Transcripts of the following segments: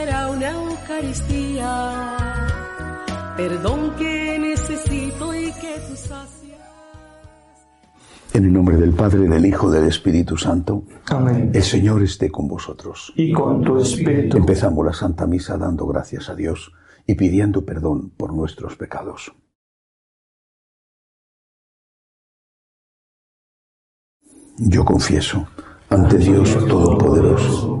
será una Eucaristía, perdón que necesito y que tú sacias. En el nombre del Padre, del Hijo, del Espíritu Santo. Amén. El Señor esté con vosotros. Y con tu espíritu. Empezamos la Santa Misa dando gracias a Dios y pidiendo perdón por nuestros pecados. Yo confieso ante Dios Todopoderoso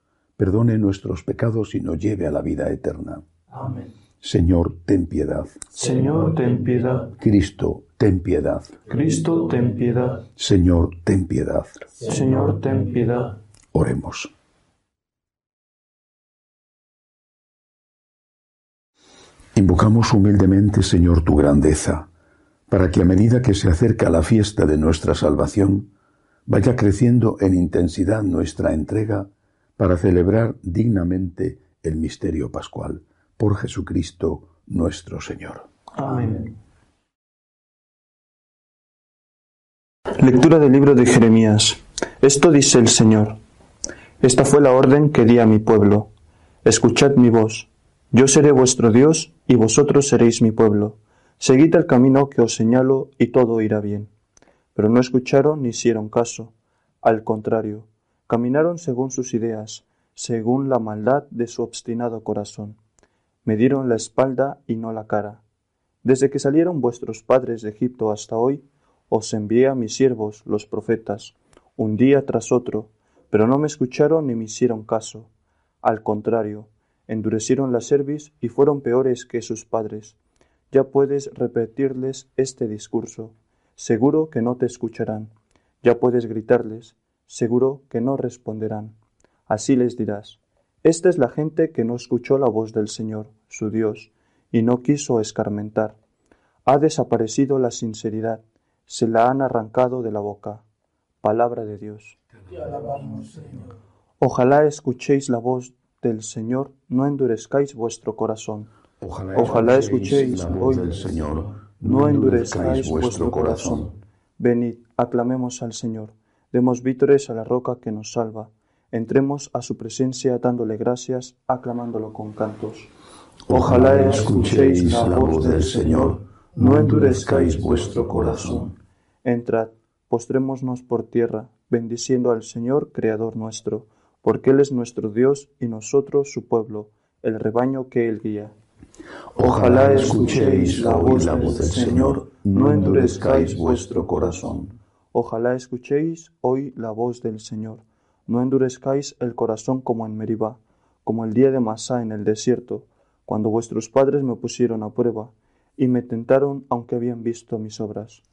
perdone nuestros pecados y nos lleve a la vida eterna. Amén. Señor, ten piedad. Señor, ten piedad. Cristo, ten piedad. Cristo, ten piedad. Señor, ten piedad. Señor, ten piedad. Oremos. Invocamos humildemente, Señor, tu grandeza, para que a medida que se acerca la fiesta de nuestra salvación, vaya creciendo en intensidad nuestra entrega para celebrar dignamente el misterio pascual por Jesucristo nuestro Señor. Amén. Lectura del libro de Jeremías. Esto dice el Señor. Esta fue la orden que di a mi pueblo. Escuchad mi voz. Yo seré vuestro Dios y vosotros seréis mi pueblo. Seguid el camino que os señalo y todo irá bien. Pero no escucharon ni hicieron caso. Al contrario, caminaron según sus ideas, según la maldad de su obstinado corazón. Me dieron la espalda y no la cara. Desde que salieron vuestros padres de Egipto hasta hoy, os envié a mis siervos, los profetas, un día tras otro, pero no me escucharon ni me hicieron caso. Al contrario, endurecieron la cerviz y fueron peores que sus padres. Ya puedes repetirles este discurso. Seguro que no te escucharán. Ya puedes gritarles. Seguro que no responderán. Así les dirás. Esta es la gente que no escuchó la voz del Señor, su Dios, y no quiso escarmentar. Ha desaparecido la sinceridad, se la han arrancado de la boca. Palabra de Dios. Ojalá escuchéis la voz del Señor, no endurezcáis vuestro corazón. Ojalá, escuchéis la voz del Señor, no endurezcáis vuestro corazón. Venid, aclamemos al Señor, demos vítores a la roca que nos salva. Entremos a su presencia dándole gracias, aclamándolo con cantos. Ojalá escuchéis la voz del Señor, no endurezcáis vuestro corazón. Entrad, postrémonos por tierra, bendiciendo al Señor, Creador nuestro, porque Él es nuestro Dios y nosotros su pueblo, el rebaño que Él guía. Ojalá escuchéis la voz, del Señor, no endurezcáis vuestro corazón. Ojalá escuchéis hoy la voz del Señor. No endurezcáis el corazón como en Meribá, como el día de Masá en el desierto, cuando vuestros padres me pusieron a prueba y me tentaron aunque habían visto mis obras.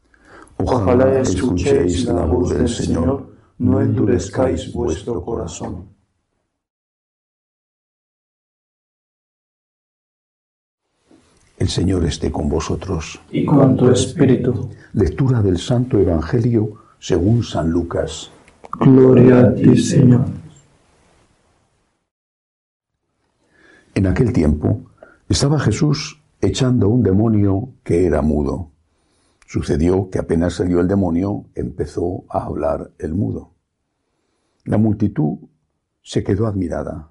Ojalá escuchéis la voz del Señor, no endurezcáis vuestro corazón. El Señor esté con vosotros. Y con tu espíritu. Lectura del Santo Evangelio según San Lucas. Gloria a ti, Señor. En aquel tiempo estaba Jesús echando un demonio que era mudo. Sucedió que apenas salió el demonio, empezó a hablar el mudo. La multitud se quedó admirada,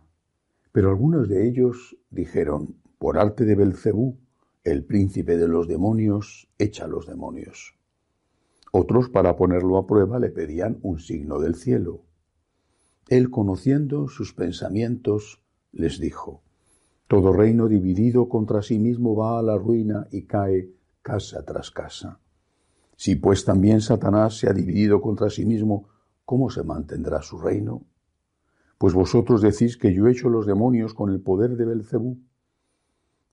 pero algunos de ellos dijeron, por arte de Belcebú, el príncipe de los demonios echa los demonios. Otros, para ponerlo a prueba, le pedían un signo del cielo. Él, conociendo sus pensamientos, les dijo, Todo reino dividido contra sí mismo va a la ruina y cae casa tras casa. Si pues también Satanás se ha dividido contra sí mismo, ¿cómo se mantendrá su reino? Pues vosotros decís que yo echo los demonios con el poder de Belcebú.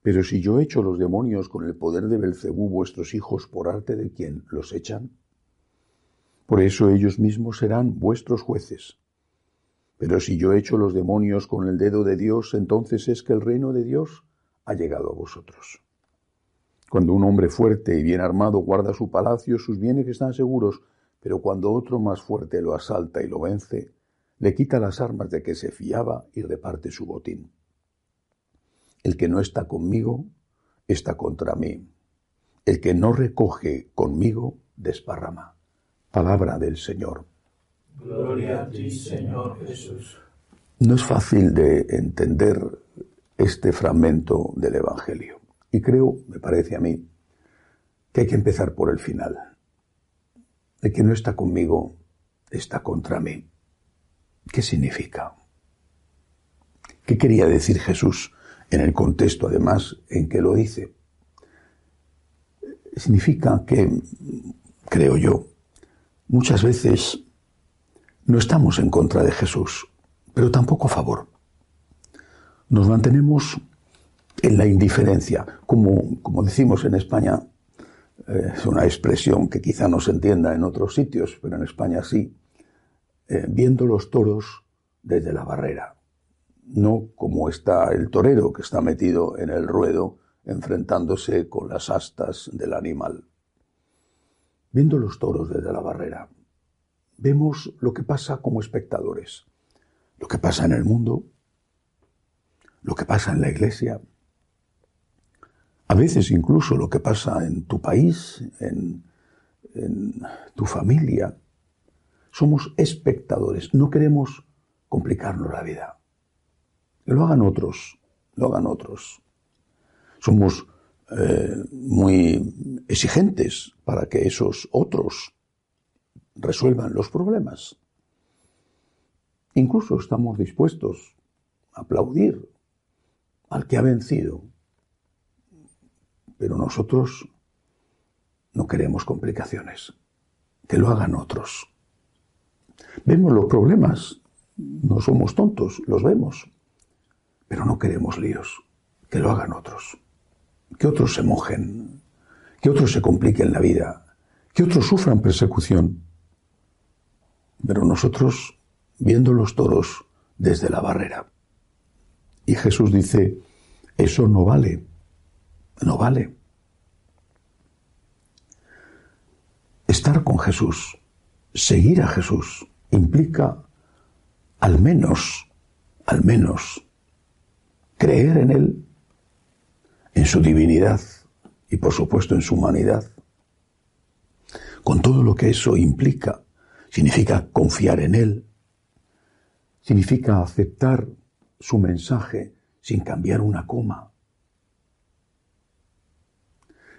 Pero si yo echo los demonios con el poder de Belcebú, vuestros hijos, ¿por arte de quién los echan? Por eso ellos mismos serán vuestros jueces. Pero si yo echo los demonios con el dedo de Dios, entonces es que el reino de Dios ha llegado a vosotros. Cuando un hombre fuerte y bien armado guarda su palacio, sus bienes están seguros, pero cuando otro más fuerte lo asalta y lo vence, le quita las armas de que se fiaba y reparte su botín. El que no está conmigo está contra mí. El que no recoge conmigo desparrama. Palabra del Señor. Gloria a ti, Señor Jesús. No es fácil de entender este fragmento del Evangelio. Y creo, me parece a mí, que hay que empezar por el final. El que no está conmigo está contra mí. ¿Qué significa? ¿Qué quería decir Jesús en el contexto, además, en que lo dice? Significa que, creo yo, muchas veces no estamos en contra de Jesús, pero tampoco a favor. Nos mantenemos en la indiferencia, como, como decimos en España, eh, es una expresión que quizá no se entienda en otros sitios, pero en España sí, eh, viendo los toros desde la barrera, no como está el torero que está metido en el ruedo enfrentándose con las astas del animal. Viendo los toros desde la barrera, vemos lo que pasa como espectadores, lo que pasa en el mundo, lo que pasa en la iglesia, a veces incluso lo que pasa en tu país, en, tu familia, somos espectadores, no queremos complicarnos la vida. Que lo hagan otros, lo hagan otros. Somos eh, muy exigentes para que esos otros resuelvan los problemas. Incluso estamos dispuestos a aplaudir al que ha vencido. Pero nosotros no queremos complicaciones. Que lo hagan otros. Vemos los problemas, no somos tontos, los vemos, pero no queremos líos, que lo hagan otros, que otros se mojen, que otros se compliquen la vida, que otros sufran persecución. Pero nosotros, viendo los toros desde la barrera, y Jesús dice, eso no vale, no vale. Estar con Jesús, seguir a Jesús, implica al menos, al menos, creer en Él, en su divinidad y por supuesto en su humanidad. Con todo lo que eso implica, significa confiar en Él, significa aceptar su mensaje sin cambiar una coma.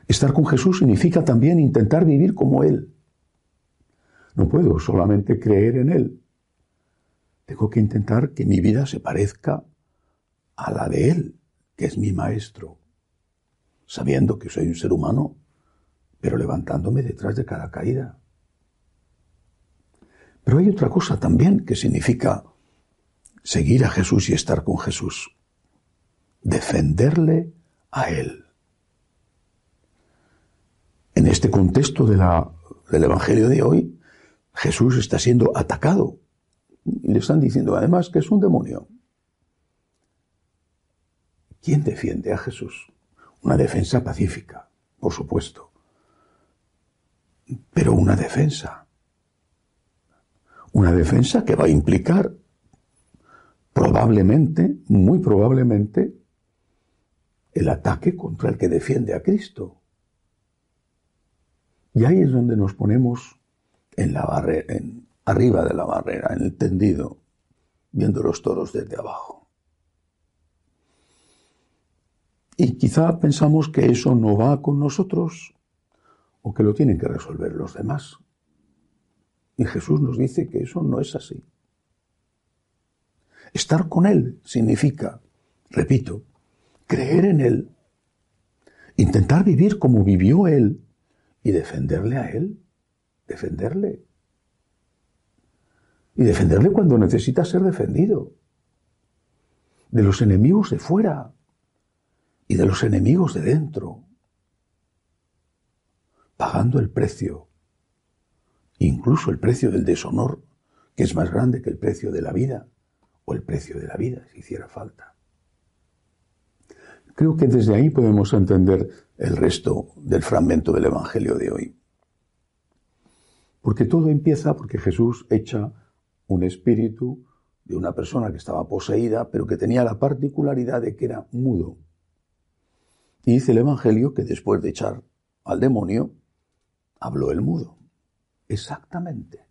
Estar con Jesús significa también intentar vivir como Él, no puedo solamente creer en Él. Tengo que intentar que mi vida se parezca a la de Él, que es mi Maestro, sabiendo que soy un ser humano, pero levantándome detrás de cada caída. Pero hay otra cosa también que significa seguir a Jesús y estar con Jesús. Defenderle a Él. En este contexto de la, del Evangelio de hoy, Jesús está siendo atacado. Y le están diciendo además que es un demonio. ¿Quién defiende a Jesús? Una defensa pacífica, por supuesto. Pero una defensa. Una defensa que va a implicar probablemente, muy probablemente, el ataque contra el que defiende a Cristo. Y ahí es donde nos ponemos en la en, arriba de la barrera, en el tendido, viendo los toros desde abajo. Y quizá pensamos que eso no va con nosotros o que lo tienen que resolver los demás. Y Jesús nos dice que eso no es así. Estar con Él significa, repito, creer en Él, intentar vivir como vivió Él y defenderle a Él, defenderle. Y defenderle cuando necesita ser defendido. De los enemigos de fuera y de los enemigos de dentro. Pagando el precio, incluso el precio del deshonor, que es más grande que el precio de la vida, o el precio de la vida, si hiciera falta. Creo que desde ahí podemos entender el resto del fragmento del Evangelio de hoy. Porque todo empieza porque Jesús echa un espíritu de una persona que estaba poseída, pero que tenía la particularidad de que era mudo. Y dice el Evangelio que después de echar al demonio, habló el mudo. Exactamente.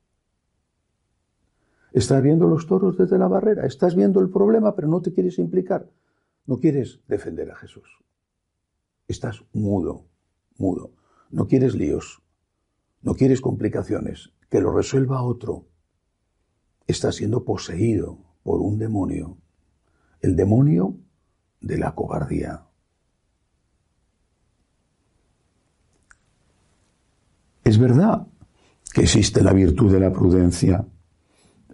Estás viendo los toros desde la barrera, estás viendo el problema, pero no te quieres implicar. No quieres defender a Jesús. Estás mudo, mudo. No quieres líos. No quieres complicaciones. Que lo resuelva otro. Estás siendo poseído por un demonio. El demonio de la cobardía. Es verdad que existe la virtud de la prudencia.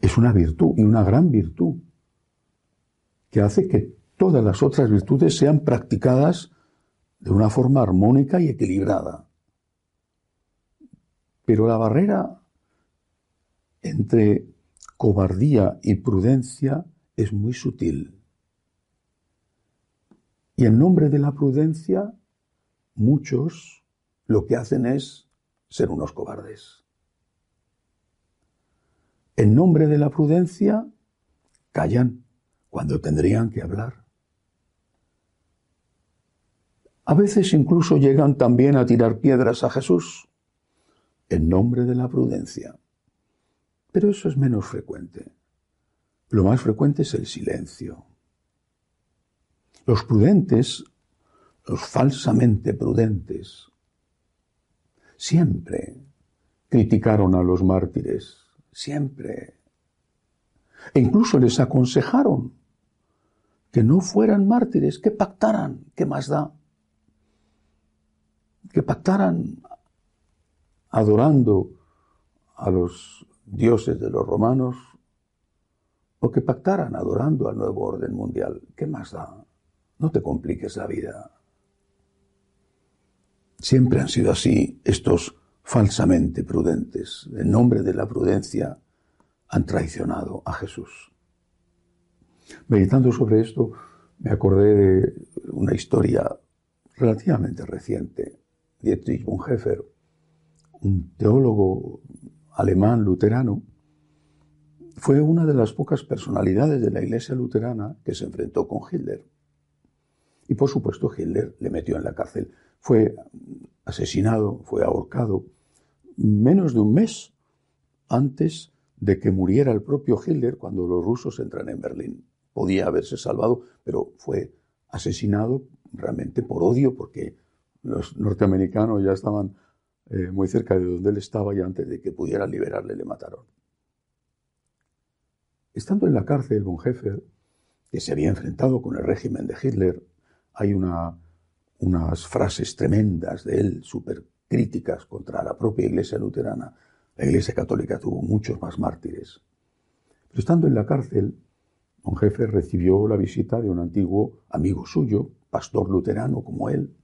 Es una virtud y una gran virtud que hace que todas las otras virtudes sean practicadas de una forma armónica y equilibrada. Pero la barrera entre cobardía y prudencia es muy sutil. Y en nombre de la prudencia, muchos lo que hacen es ser unos cobardes. En nombre de la prudencia, callan cuando tendrían que hablar. A veces incluso llegan también a tirar piedras a Jesús en nombre de la prudencia. Pero eso es menos frecuente. Lo más frecuente es el silencio. Los prudentes, los falsamente prudentes, siempre criticaron a los mártires, siempre. E incluso les aconsejaron que no fueran mártires, que pactaran, ¿qué más da? que pactaran adorando a los dioses de los romanos o que pactaran adorando al nuevo orden mundial. ¿Qué más da? No te compliques la vida. Siempre han sido así estos falsamente prudentes. En nombre de la prudencia han traicionado a Jesús. Meditando sobre esto, me acordé de una historia relativamente reciente. Dietrich Bonhoeffer, un teólogo alemán luterano, fue una de las pocas personalidades de la Iglesia luterana que se enfrentó con Hitler. Y por supuesto Hitler le metió en la cárcel. Fue asesinado, fue ahorcado menos de un mes antes de que muriera el propio Hitler cuando los rusos entran en Berlín. Podía haberse salvado, pero fue asesinado realmente por odio porque los norteamericanos ya estaban eh, muy cerca de donde él estaba y antes de que pudiera liberarle le mataron. Estando en la cárcel, Bonhoeffer, que se había enfrentado con el régimen de Hitler, hay una, unas frases tremendas de él, súper críticas contra la propia iglesia luterana. La iglesia católica tuvo muchos más mártires. Pero estando en la cárcel, Bonhoeffer recibió la visita de un antiguo amigo suyo, pastor luterano como él,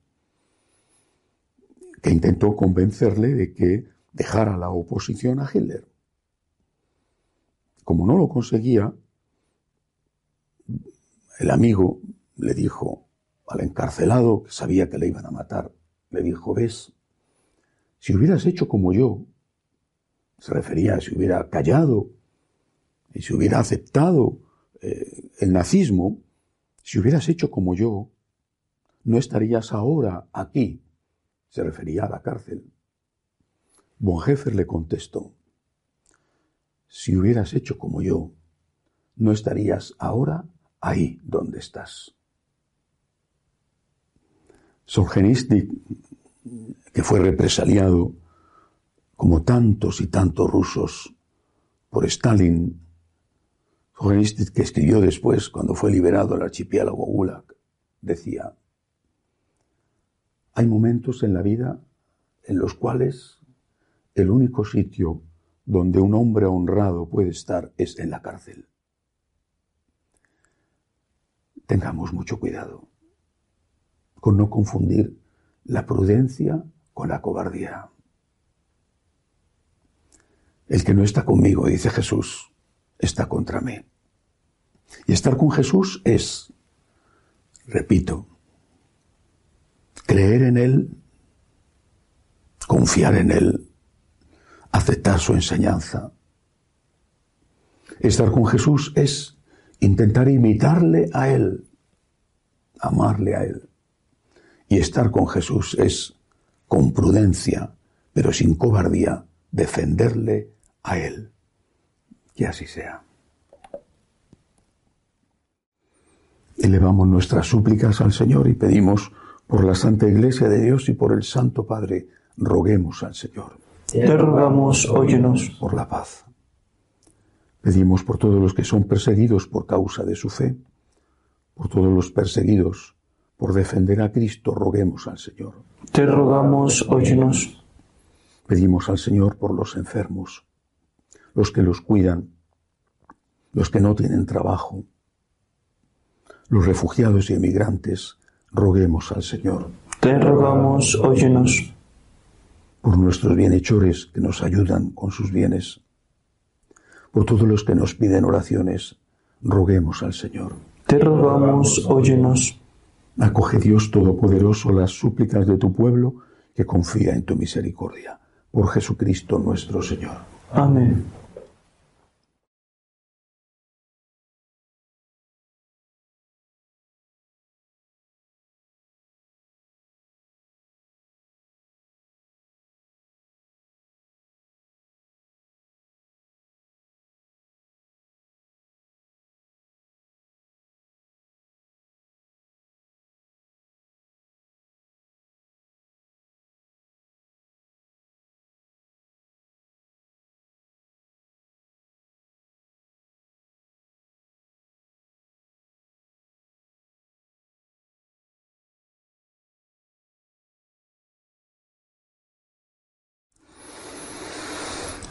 que intentó convencerle de que dejara la oposición a Hitler. Como no lo conseguía, el amigo le dijo al encarcelado, que sabía que le iban a matar, le dijo, ves, si hubieras hecho como yo, se refería a si hubiera callado y si hubiera aceptado eh, el nazismo, si hubieras hecho como yo, no estarías ahora aquí se refería a la cárcel. Bonhoeffer le contestó, si hubieras hecho como yo, no estarías ahora ahí donde estás. Solzhenitsyn, que fue represaliado como tantos y tantos rusos por Stalin, Solzhenitsyn, que escribió después, cuando fue liberado el archipiélago Gulag, decía, hay momentos en la vida en los cuales el único sitio donde un hombre honrado puede estar es en la cárcel. Tengamos mucho cuidado con no confundir la prudencia con la cobardía. El que no está conmigo, dice Jesús, está contra mí. Y estar con Jesús es, repito, creer en Él, confiar en Él, aceptar su enseñanza. Estar con Jesús es intentar imitarle a Él, amarle a Él. Y estar con Jesús es, con prudencia, pero sin cobardía, defenderle a Él. Que así sea. Elevamos nuestras súplicas al Señor y pedimos por la Santa Iglesia de Dios y por el Santo Padre, roguemos al Señor. Te rogamos, óyenos. Por la paz. Pedimos por todos los que son perseguidos por causa de su fe, por todos los perseguidos por defender a Cristo, roguemos al Señor. Te rogamos, óyenos. Pedimos al Señor por los enfermos, los que los cuidan, los que no tienen trabajo, los refugiados y emigrantes, roguemos al Señor. Te rogamos, óyenos. Por nuestros bienhechores que nos ayudan con sus bienes, por todos los que nos piden oraciones, roguemos al Señor. Te rogamos, óyenos. Acoge Dios Todopoderoso las súplicas de tu pueblo que confía en tu misericordia. Por Jesucristo nuestro Señor. Amén.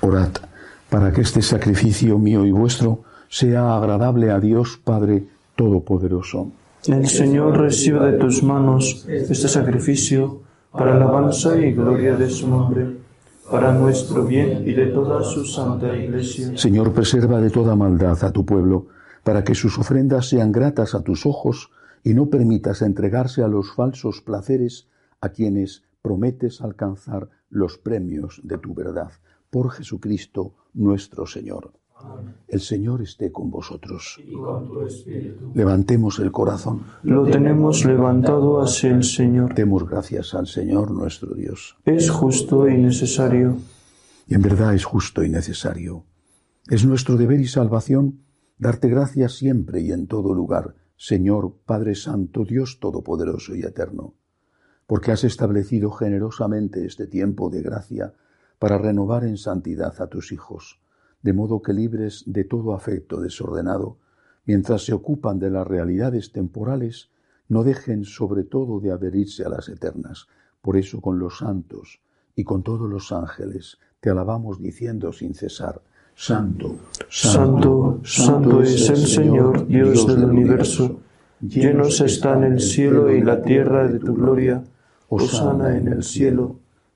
Orad para que este sacrificio mío y vuestro sea agradable a Dios Padre Todopoderoso. El Señor reciba de tus manos este sacrificio para alabanza y gloria de su nombre, para nuestro bien y de toda su santa iglesia. Señor, preserva de toda maldad a tu pueblo, para que sus ofrendas sean gratas a tus ojos y no permitas entregarse a los falsos placeres a quienes prometes alcanzar los premios de tu verdad por Jesucristo nuestro Señor. El Señor esté con vosotros. Levantemos el corazón. Lo tenemos levantado hacia el Señor. Demos gracias al Señor nuestro Dios. Es justo y necesario. Y en verdad es justo y necesario. Es nuestro deber y salvación darte gracias siempre y en todo lugar, Señor Padre Santo, Dios Todopoderoso y Eterno, porque has establecido generosamente este tiempo de gracia para renovar en santidad a tus hijos, de modo que libres de todo afecto desordenado, mientras se ocupan de las realidades temporales, no dejen sobre todo de adherirse a las eternas. Por eso con los santos y con todos los ángeles te alabamos diciendo sin cesar, Santo, Santo, Santo es el Señor, Dios del universo. Llenos están el cielo y la tierra de tu gloria. Osana en el cielo.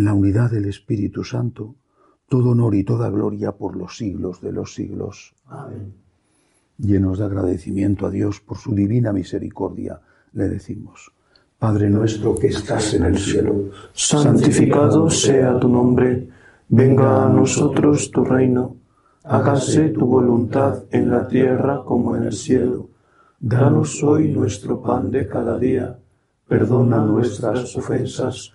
en la unidad del Espíritu Santo, todo honor y toda gloria por los siglos de los siglos. Amén. Llenos de agradecimiento a Dios por su divina misericordia, le decimos, Padre nuestro que estás en el cielo, santificado sea tu nombre, venga a nosotros tu reino, hágase tu voluntad en la tierra como en el cielo. Danos hoy nuestro pan de cada día, perdona nuestras ofensas,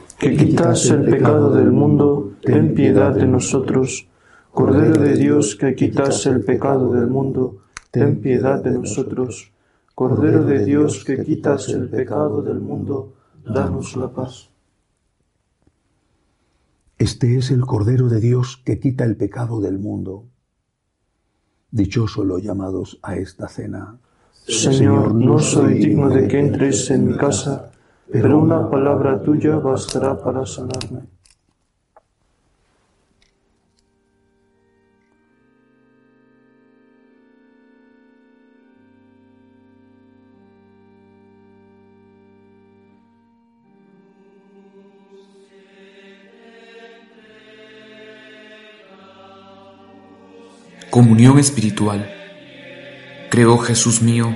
que quitas el pecado del mundo, ten piedad de nosotros. Cordero de Dios, que quitas el pecado del mundo, ten piedad de nosotros. Cordero de Dios, que quitas el pecado del mundo, danos la paz. Este es el Cordero de Dios que quita el pecado del mundo. Dichoso los llamados a esta cena. Señor, no soy digno de que entres en mi casa pero una palabra tuya bastará para sanarme. Comunión espiritual. Creo, Jesús mío,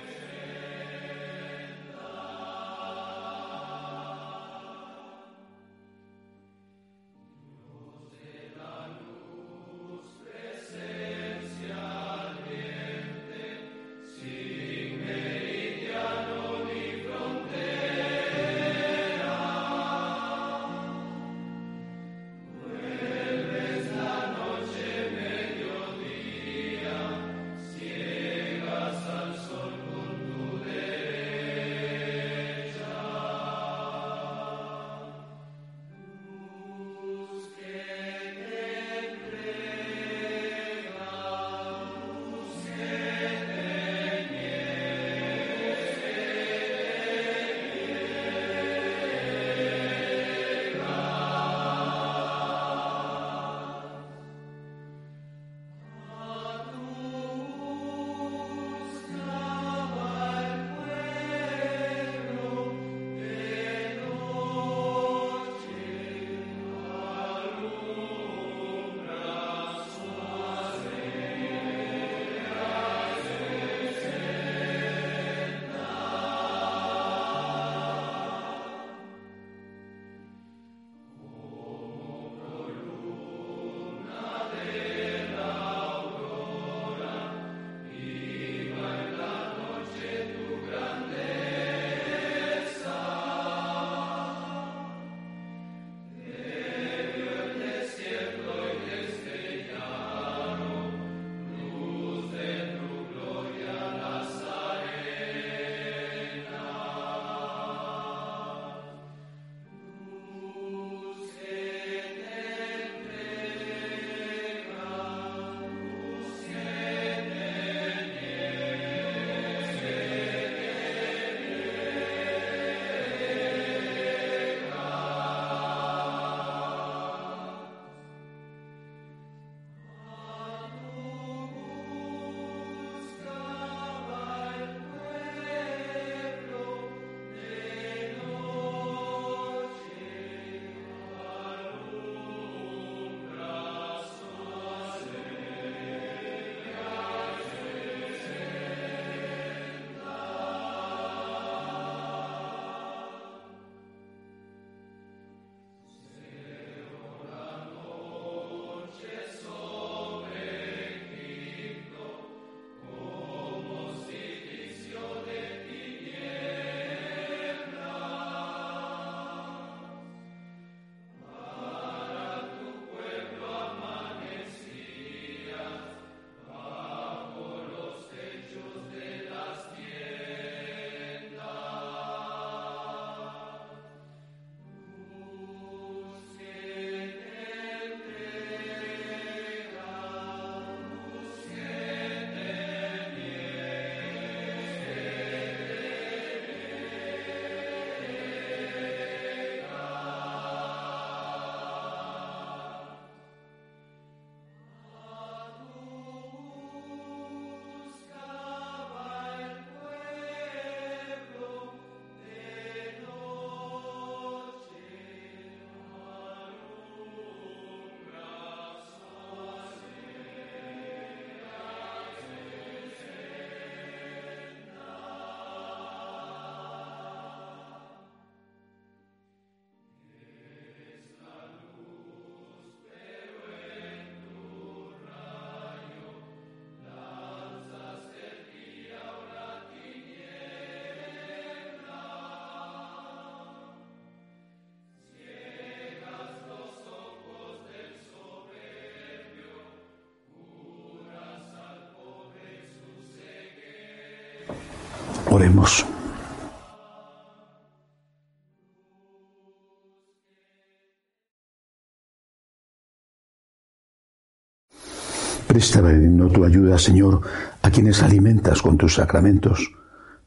Oremos. Presta tu ayuda, Señor, a quienes alimentas con tus sacramentos,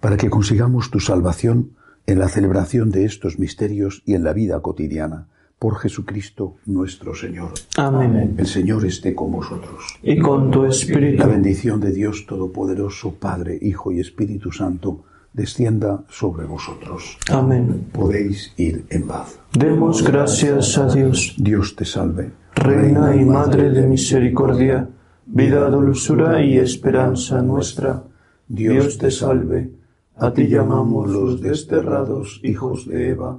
para que consigamos tu salvación en la celebración de estos misterios y en la vida cotidiana. Por Jesucristo nuestro Señor. Amén. El Señor esté con vosotros. Y con tu espíritu. La bendición de Dios Todopoderoso, Padre, Hijo y Espíritu Santo, descienda sobre vosotros. Amén. Podéis ir en paz. Demos gracias a Dios. Dios te salve. Reina y Madre de Misericordia, vida, dulzura y esperanza nuestra. Dios te salve. A ti llamamos los desterrados hijos de Eva.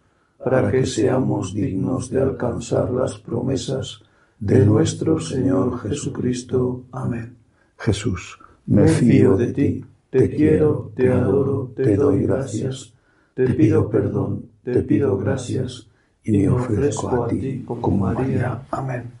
para que seamos dignos de alcanzar las promesas de nuestro Señor Jesucristo. Amén. Jesús, me fío de ti, te quiero, te adoro, te doy gracias, te pido perdón, te pido gracias, y me ofrezco a ti como María. Amén.